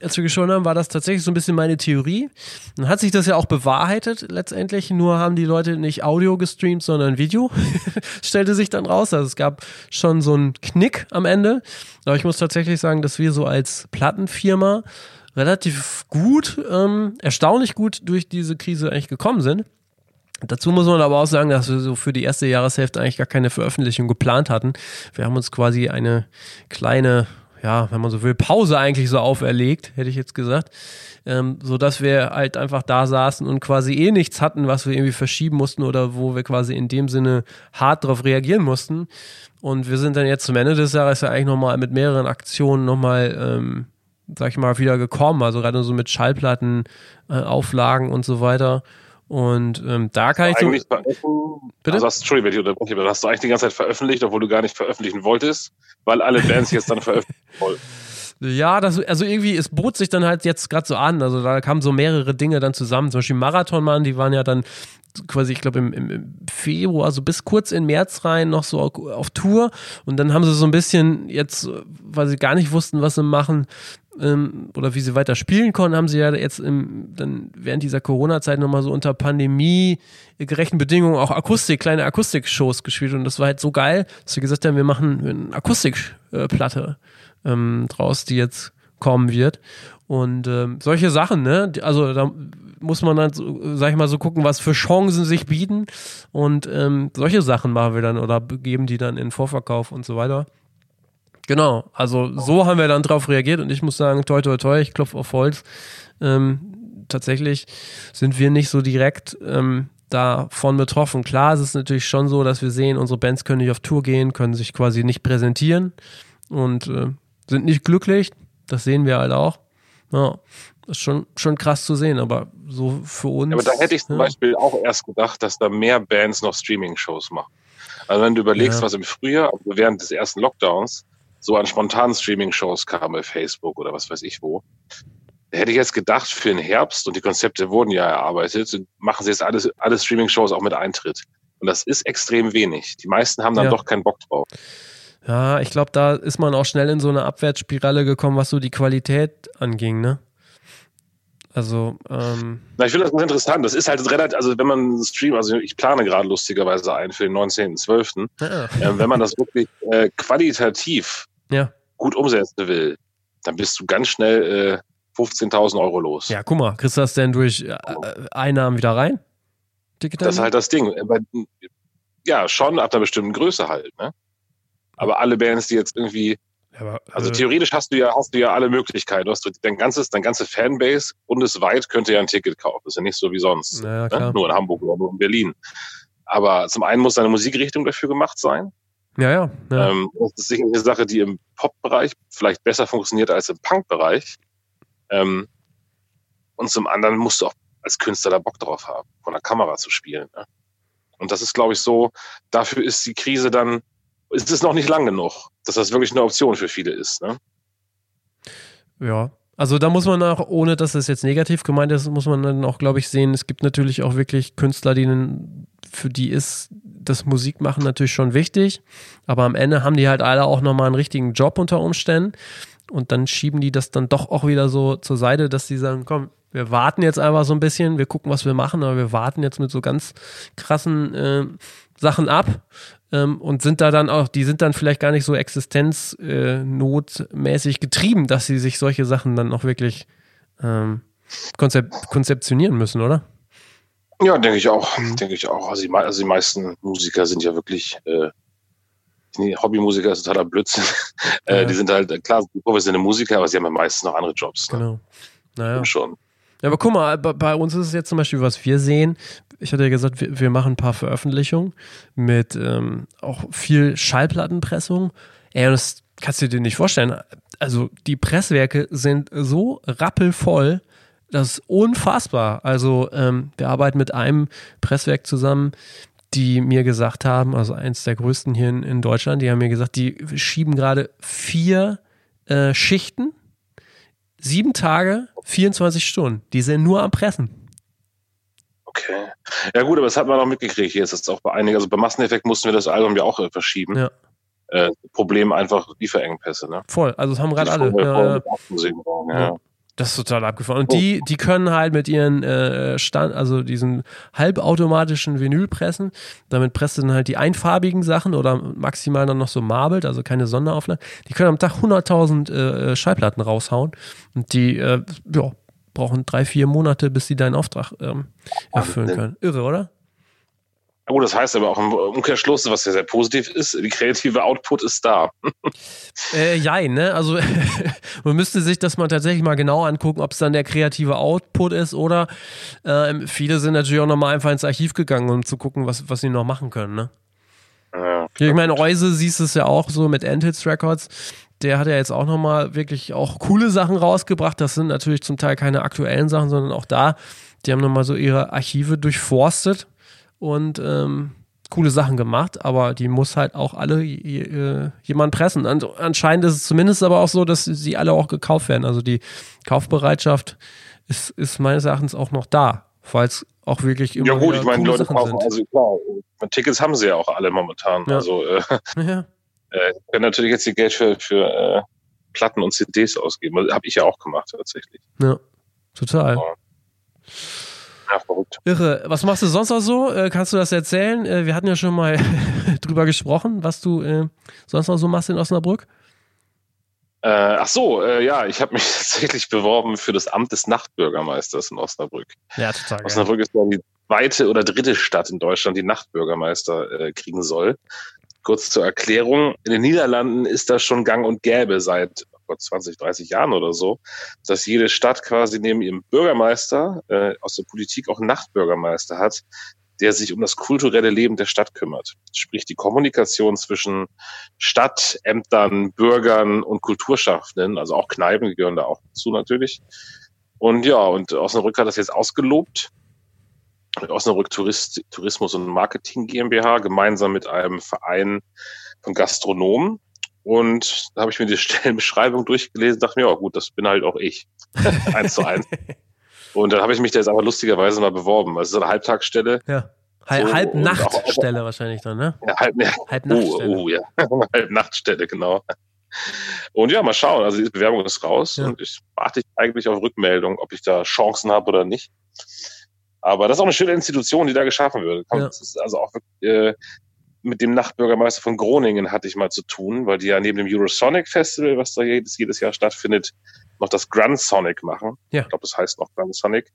als wir geschaut haben, war das tatsächlich so ein bisschen meine Theorie. Dann hat sich das ja auch bewahrheitet letztendlich. Nur haben die Leute nicht Audio gestreamt, sondern Video. Stellte sich dann raus. Also es gab schon so einen Knick am Ende. Aber ich muss tatsächlich sagen, dass wir so als Plattenfirma relativ gut, ähm, erstaunlich gut durch diese Krise eigentlich gekommen sind. Dazu muss man aber auch sagen, dass wir so für die erste Jahreshälfte eigentlich gar keine Veröffentlichung geplant hatten. Wir haben uns quasi eine kleine, ja, wenn man so will, Pause eigentlich so auferlegt, hätte ich jetzt gesagt, ähm, so dass wir halt einfach da saßen und quasi eh nichts hatten, was wir irgendwie verschieben mussten oder wo wir quasi in dem Sinne hart darauf reagieren mussten. Und wir sind dann jetzt zum Ende des Jahres ja eigentlich nochmal mit mehreren Aktionen nochmal ähm, sag ich mal, wieder gekommen. Also gerade so mit Schallplatten, äh, Auflagen und so weiter. Und ähm, da kann ich so. Bitte? Also hast, Entschuldigung, wenn ich unterbreche, aber hast du eigentlich die ganze Zeit veröffentlicht, obwohl du gar nicht veröffentlichen wolltest, weil alle Bands jetzt dann veröffentlichen wollen. Ja, das, also irgendwie, es bot sich dann halt jetzt gerade so an. Also da kamen so mehrere Dinge dann zusammen. Zum Beispiel Marathonmann, die waren ja dann quasi, ich glaube, im, im, Februar, also bis kurz in März rein, noch so auf, auf Tour. Und dann haben sie so ein bisschen jetzt, weil sie gar nicht wussten, was sie machen, ähm, oder wie sie weiter spielen konnten, haben sie ja jetzt im, dann während dieser Corona-Zeit nochmal so unter pandemiegerechten Bedingungen auch Akustik, kleine Akustik-Shows gespielt. Und das war halt so geil, dass sie gesagt haben, wir machen eine Akustikplatte ähm, draus, die jetzt kommen wird. Und ähm, solche Sachen, ne? Also da muss man dann, sag ich mal, so gucken, was für Chancen sich bieten. Und ähm, solche Sachen machen wir dann oder geben die dann in Vorverkauf und so weiter. Genau, also so haben wir dann drauf reagiert und ich muss sagen, toi toi toi, ich klopfe auf Holz. Ähm, tatsächlich sind wir nicht so direkt ähm, davon betroffen. Klar, es ist natürlich schon so, dass wir sehen, unsere Bands können nicht auf Tour gehen, können sich quasi nicht präsentieren und äh, sind nicht glücklich. Das sehen wir halt auch. Ja, ist schon, schon krass zu sehen, aber so für uns. Ja, aber da hätte ich zum ja. Beispiel auch erst gedacht, dass da mehr Bands noch Streaming-Shows machen. Also wenn du überlegst, ja. was im Frühjahr, also während des ersten Lockdowns, so an spontanen Streaming-Shows kam bei Facebook oder was weiß ich wo. Da hätte ich jetzt gedacht, für den Herbst, und die Konzepte wurden ja erarbeitet, machen sie jetzt alles, alle Streaming-Shows auch mit Eintritt. Und das ist extrem wenig. Die meisten haben dann ja. doch keinen Bock drauf. Ja, ich glaube, da ist man auch schnell in so eine Abwärtsspirale gekommen, was so die Qualität anging, ne? Also, ähm Na, ich finde das ganz interessant. Das ist halt relativ, also wenn man Stream, also ich plane gerade lustigerweise ein für den 19.12. Ja. Äh, wenn man das wirklich äh, qualitativ ja. gut umsetzen will, dann bist du ganz schnell äh, 15.000 Euro los. Ja, guck mal, kriegst du das denn durch äh, Einnahmen wieder rein? das ist halt das Ding. Ja, schon ab einer bestimmten Größe halt, ne? Aber alle Bands, die jetzt irgendwie aber, also äh, theoretisch hast du ja, hast du ja alle Möglichkeiten. Du hast dein ganzes, dein ganze Fanbase bundesweit könnte ja ein Ticket kaufen. Das ist ja nicht so wie sonst. Ja, ne? Nur in Hamburg oder nur in Berlin. Aber zum einen muss deine Musikrichtung dafür gemacht sein. Ja, ja. ja. Ähm, das ist sicher eine Sache, die im Pop-Bereich vielleicht besser funktioniert als im Punk-Bereich. Ähm, und zum anderen musst du auch als Künstler da Bock drauf haben, von der Kamera zu spielen. Ne? Und das ist, glaube ich, so, dafür ist die Krise dann, ist es noch nicht lang genug, dass das wirklich eine Option für viele ist. Ne? Ja, also da muss man auch, ohne dass es jetzt negativ gemeint ist, muss man dann auch, glaube ich, sehen, es gibt natürlich auch wirklich Künstler, denen für die ist das Musikmachen natürlich schon wichtig, aber am Ende haben die halt alle auch nochmal einen richtigen Job unter Umständen und dann schieben die das dann doch auch wieder so zur Seite, dass die sagen, komm, wir warten jetzt einfach so ein bisschen, wir gucken, was wir machen, aber wir warten jetzt mit so ganz krassen äh, Sachen ab ähm, und sind da dann auch, die sind dann vielleicht gar nicht so existenznotmäßig äh, getrieben, dass sie sich solche Sachen dann auch wirklich ähm, konzep konzeptionieren müssen, oder? Ja, denke ich auch. Mhm. Denke ich auch. Also die, also die, meisten Musiker sind ja wirklich äh, Hobbymusiker ist totaler Blödsinn. äh, ja. Die sind halt, klar, professionelle Musiker, aber sie haben ja meistens noch andere Jobs. Ne? Genau. Naja. Und schon. Ja, aber guck mal, bei uns ist es jetzt zum Beispiel, was wir sehen. Ich hatte ja gesagt, wir, wir machen ein paar Veröffentlichungen mit ähm, auch viel Schallplattenpressung. Ey, das kannst du dir nicht vorstellen. Also die Presswerke sind so rappelvoll, das ist unfassbar. Also ähm, wir arbeiten mit einem Presswerk zusammen, die mir gesagt haben, also eins der größten hier in, in Deutschland, die haben mir gesagt, die schieben gerade vier äh, Schichten Sieben Tage, 24 Stunden. Die sind nur am Pressen. Ja gut, aber das hat man auch mitgekriegt. Hier ist es auch bei einigen. Also bei Masseneffekt mussten wir das Album ja auch äh, verschieben. Ja. Äh, Problem einfach Lieferengpässe. Ne? Voll. Also das haben gerade alle. Ja, ja. ja. Das ist total abgefahren. Und oh. die, die können halt mit ihren äh, Stand, also diesen halbautomatischen Vinylpressen, damit presst du dann halt die einfarbigen Sachen oder maximal dann noch so marbelt, also keine Sonderauflage. Die können am Tag 100.000 äh, Schallplatten raushauen und die äh, ja, brauchen drei, vier Monate, bis sie deinen Auftrag ähm, erfüllen können. Irre, oder? Oh, das heißt aber auch im Umkehrschluss, was ja sehr positiv ist, die kreative Output ist da. äh, jein, ne? Also man müsste sich das mal tatsächlich mal genau angucken, ob es dann der kreative Output ist oder äh, viele sind natürlich auch nochmal einfach ins Archiv gegangen, um zu gucken, was, was sie noch machen können, ne? Ja, ich meine, Reuse siehst es ja auch so mit Endhits Records. Der hat ja jetzt auch nochmal wirklich auch coole Sachen rausgebracht. Das sind natürlich zum Teil keine aktuellen Sachen, sondern auch da, die haben nochmal so ihre Archive durchforstet und ähm, coole Sachen gemacht, aber die muss halt auch alle äh, jemand pressen. An, anscheinend ist es zumindest aber auch so, dass sie alle auch gekauft werden. Also die Kaufbereitschaft ist, ist meines Erachtens auch noch da, falls auch wirklich immer Ja gut, ich meine, Leute Sachen kaufen, sind. also klar, Tickets haben sie ja auch alle momentan. Ja. Also äh, ja. Äh, können natürlich jetzt die Geld für, für äh, Platten und CDs ausgeben. Also, Habe ich ja auch gemacht tatsächlich. Ja, total. Ja. Ja, verrückt. Irre. Was machst du sonst noch so? Äh, kannst du das erzählen? Äh, wir hatten ja schon mal drüber gesprochen, was du äh, sonst noch so machst in Osnabrück. Ach so, ja, ich habe mich tatsächlich beworben für das Amt des Nachtbürgermeisters in Osnabrück. Ja, total. Osnabrück ist ja die zweite oder dritte Stadt in Deutschland, die Nachtbürgermeister kriegen soll. Kurz zur Erklärung. In den Niederlanden ist das schon gang und gäbe seit Gott, 20, 30 Jahren oder so, dass jede Stadt quasi neben ihrem Bürgermeister äh, aus der Politik auch einen Nachtbürgermeister hat, der sich um das kulturelle Leben der Stadt kümmert. Sprich die Kommunikation zwischen Stadt, Ämtern, Bürgern und Kulturschaffenden, also auch Kneipen gehören da auch zu natürlich. Und ja, und Osnabrück hat das jetzt ausgelobt. Osnabrück Tourist, Tourismus und Marketing GmbH gemeinsam mit einem Verein von Gastronomen. Und da habe ich mir die Stellenbeschreibung durchgelesen, dachte mir, ja gut, das bin halt auch ich. eins zu eins. Und dann habe ich mich da jetzt aber lustigerweise mal beworben. Also so eine Halbtagsstelle. Ja. Halb, so, Halbnachtstelle wahrscheinlich dann, ne? Ja, halb, ja. Halbnachtstelle. Oh, oh, ja. Halbnachtstelle, genau. Und ja, mal schauen. Also die Bewerbung ist raus ja. und ich warte eigentlich auf Rückmeldung, ob ich da Chancen habe oder nicht. Aber das ist auch eine schöne Institution, die da geschaffen wird. Ja. Das ist also auch äh, mit dem Nachtbürgermeister von Groningen hatte ich mal zu tun, weil die ja neben dem Eurosonic Festival, was da jedes, jedes Jahr stattfindet, noch das Grand Sonic machen. Ja. Ich glaube, das heißt noch Grand Sonic.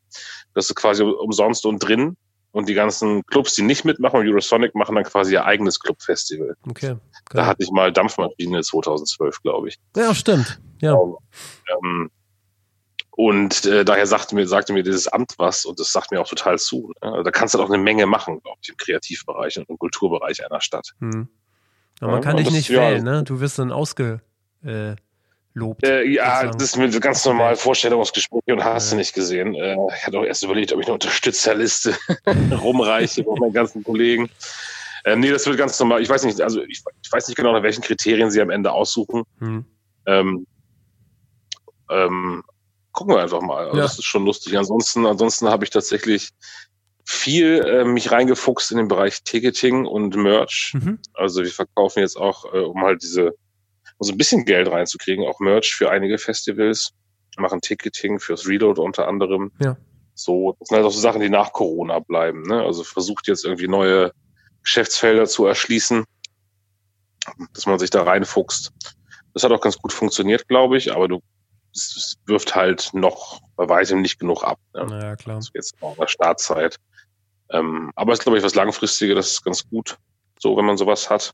Das ist quasi umsonst und drin. Und die ganzen Clubs, die nicht mitmachen, Eurosonic machen dann quasi ihr eigenes Clubfestival. Okay. Da hatte ich mal Dampfmaschine 2012, glaube ich. Ja, stimmt. Ja. Ähm, und äh, daher sagte mir, sagte mir dieses Amt was und das sagt mir auch total zu. Ne? Also da kannst du doch eine Menge machen, glaube ich, im Kreativbereich und im Kulturbereich einer Stadt. Hm. Aber man kann dich nicht ja, wählen, ne? Du wirst dann ausgelobt. Äh, äh, ja, das ist mit ganz normal Vorstellungsgespräche und hast ja. du nicht gesehen. Äh, ich hatte auch erst überlegt, ob ich eine Unterstützerliste rumreiche mit meinen ganzen Kollegen. Ähm, nee, das wird ganz normal. Ich weiß nicht, also ich, ich, weiß nicht genau, nach welchen Kriterien sie am Ende aussuchen. Hm. Ähm, ähm, gucken wir einfach mal. Also ja. Das ist schon lustig. Ansonsten, ansonsten habe ich tatsächlich viel äh, mich reingefuchst in den Bereich Ticketing und Merch. Mhm. Also wir verkaufen jetzt auch, äh, um halt diese, um so ein bisschen Geld reinzukriegen, auch Merch für einige Festivals, machen Ticketing fürs Reload unter anderem. Ja. So, das sind halt auch so Sachen, die nach Corona bleiben. Ne? Also versucht jetzt irgendwie neue Geschäftsfelder zu erschließen, dass man sich da reinfuchst. Das hat auch ganz gut funktioniert, glaube ich, aber du es wirft halt noch bei weitem nicht genug ab. Ne? Naja, klar. Also jetzt auch in der Startzeit. Ähm, aber es ist, glaube ich, was Langfristiges, das ist ganz gut, so wenn man sowas hat.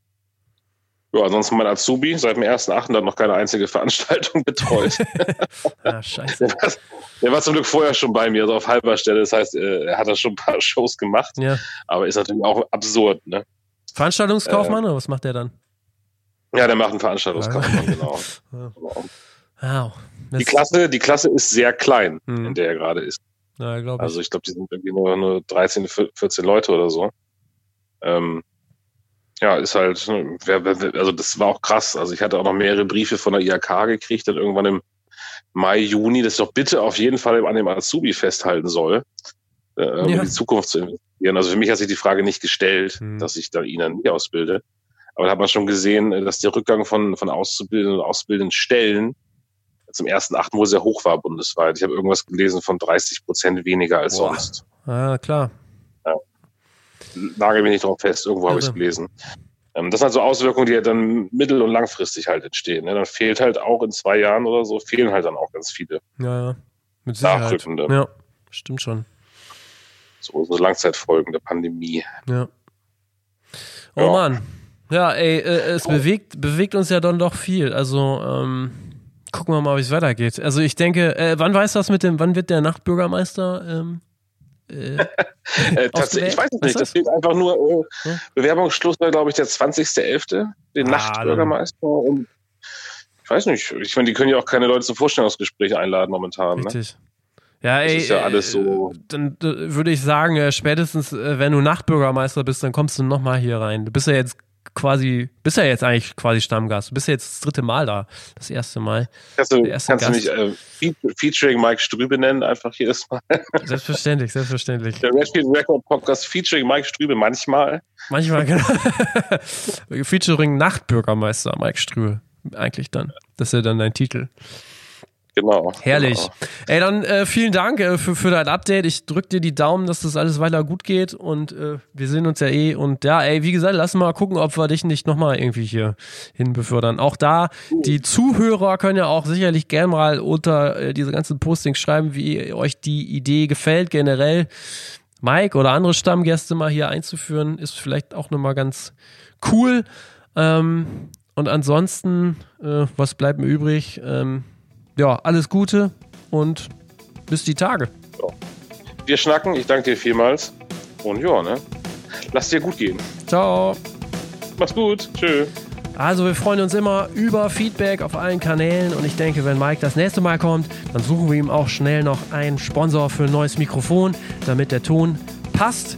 Ja, ansonsten mein Azubi seit dem 1.8. hat noch keine einzige Veranstaltung betreut. ah, scheiße. Der war, der war, zum Glück vorher schon bei mir, also auf halber Stelle. Das heißt, äh, er hat da schon ein paar Shows gemacht. Ja. Aber ist natürlich auch absurd, ne? Veranstaltungskaufmann äh, oder was macht der dann? Ja, der macht einen Veranstaltungskaufmann, genau. Wow. Die Klasse, die Klasse ist sehr klein, mhm. in der er gerade ist. Ja, glaube ich. Also ich glaube, die sind irgendwie nur, nur 13, 14 Leute oder so. Ähm, ja, ist halt, ne, also das war auch krass. Also ich hatte auch noch mehrere Briefe von der IHK gekriegt, dann irgendwann im Mai, Juni, das doch bitte auf jeden Fall an dem Azubi festhalten soll, äh, um ja. die Zukunft zu investieren. Also für mich hat sich die Frage nicht gestellt, hm. dass ich da ihn dann nicht ausbilde. Aber da hat man schon gesehen, dass der Rückgang von, von Auszubildenden und ausbildenden Stellen zum ersten Achten wohl sehr hoch war bundesweit. Ich habe irgendwas gelesen von 30 Prozent weniger als Boah. sonst. Ja, klar. Ja. Nagel mich nicht drauf fest, irgendwo habe ich es gelesen. Ähm, das sind halt so Auswirkungen, die ja dann mittel- und langfristig halt entstehen. Ne? Dann fehlt halt auch in zwei Jahren oder so, fehlen halt dann auch ganz viele. Ja, ja. Mit Sicherheit. Ja, stimmt schon. So, so Langzeitfolgen der Pandemie. Ja. Oh ja. Mann. Ja, ey, äh, es oh. bewegt, bewegt uns ja dann doch viel. Also, ähm, gucken wir mal, wie es weitergeht. Also ich denke, äh, wann weißt du das mit dem, wann wird der Nachtbürgermeister ähm, äh, äh, tatsächlich, ich weiß es nicht. Das steht einfach nur äh, hm? Bewerbungsschluss war, glaube ich, der 20.11., den ah, Nachtbürgermeister. Und ich weiß nicht, ich meine, die können ja auch keine Leute zum Vorstellungsgespräch einladen momentan. Ne? Richtig. Ne? Ja, ey, das ist ja alles so. Äh, dann würde ich sagen, äh, spätestens, äh, wenn du Nachtbürgermeister bist, dann kommst du nochmal hier rein. Du bist ja jetzt quasi, bist ja jetzt eigentlich quasi Stammgast. Du bist ja jetzt das dritte Mal da, das erste Mal. Kannst du, kannst du mich äh, featuring Mike Strübe nennen, einfach jedes Mal? Selbstverständlich, selbstverständlich. Der Redfield Record Podcast featuring Mike Strübe manchmal. Manchmal, genau. featuring Nachtbürgermeister Mike Strübe, eigentlich dann. Das ist ja dann dein Titel. Genau. Herrlich. Genau. Ey, dann äh, vielen Dank äh, für, für dein Update. Ich drück dir die Daumen, dass das alles weiter gut geht und äh, wir sehen uns ja eh. Und ja, ey, wie gesagt, lass mal gucken, ob wir dich nicht nochmal irgendwie hier hin befördern. Auch da, die Zuhörer können ja auch sicherlich gern mal unter äh, diese ganzen Postings schreiben, wie euch die Idee gefällt, generell. Mike oder andere Stammgäste mal hier einzuführen, ist vielleicht auch nochmal ganz cool. Ähm, und ansonsten, äh, was bleibt mir übrig? Ähm, ja, alles Gute und bis die Tage. Ja. Wir schnacken, ich danke dir vielmals. Und ja, ne? Lass dir gut gehen. Ciao. Mach's gut. Tschö. Also wir freuen uns immer über Feedback auf allen Kanälen und ich denke, wenn Mike das nächste Mal kommt, dann suchen wir ihm auch schnell noch einen Sponsor für ein neues Mikrofon, damit der Ton passt.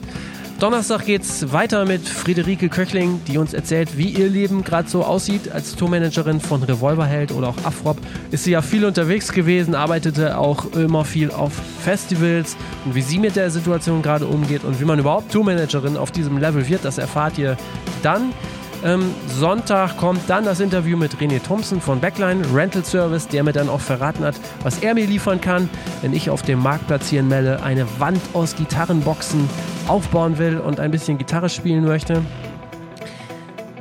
Donnerstag geht's weiter mit Friederike Köchling, die uns erzählt, wie ihr Leben gerade so aussieht. Als Tourmanagerin von Revolverheld oder auch Afrop ist sie ja viel unterwegs gewesen, arbeitete auch immer viel auf Festivals und wie sie mit der Situation gerade umgeht und wie man überhaupt Tourmanagerin auf diesem Level wird, das erfahrt ihr dann. Ähm, Sonntag kommt dann das Interview mit René Thompson von Backline Rental Service, der mir dann auch verraten hat, was er mir liefern kann, wenn ich auf dem Marktplatz hier in Melle eine Wand aus Gitarrenboxen aufbauen will und ein bisschen Gitarre spielen möchte.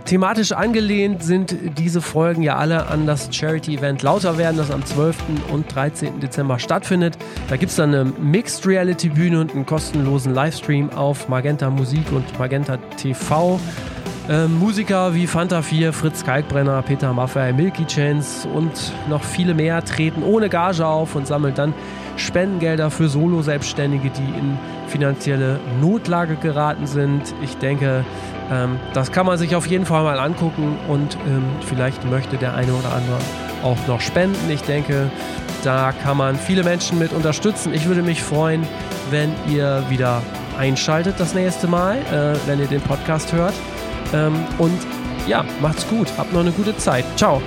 Thematisch angelehnt sind diese Folgen ja alle an das Charity-Event Lauter werden, das am 12. und 13. Dezember stattfindet. Da gibt es dann eine Mixed Reality-Bühne und einen kostenlosen Livestream auf Magenta Musik und Magenta TV. Ähm, Musiker wie Fanta 4, Fritz Kalkbrenner, Peter Maffei, Milky Chance und noch viele mehr treten ohne Gage auf und sammeln dann Spendengelder für Solo-Selbstständige, die in finanzielle Notlage geraten sind. Ich denke, ähm, das kann man sich auf jeden Fall mal angucken und ähm, vielleicht möchte der eine oder andere auch noch spenden. Ich denke, da kann man viele Menschen mit unterstützen. Ich würde mich freuen, wenn ihr wieder einschaltet das nächste Mal, äh, wenn ihr den Podcast hört. Ähm, und ja, macht's gut. Habt noch eine gute Zeit. Ciao.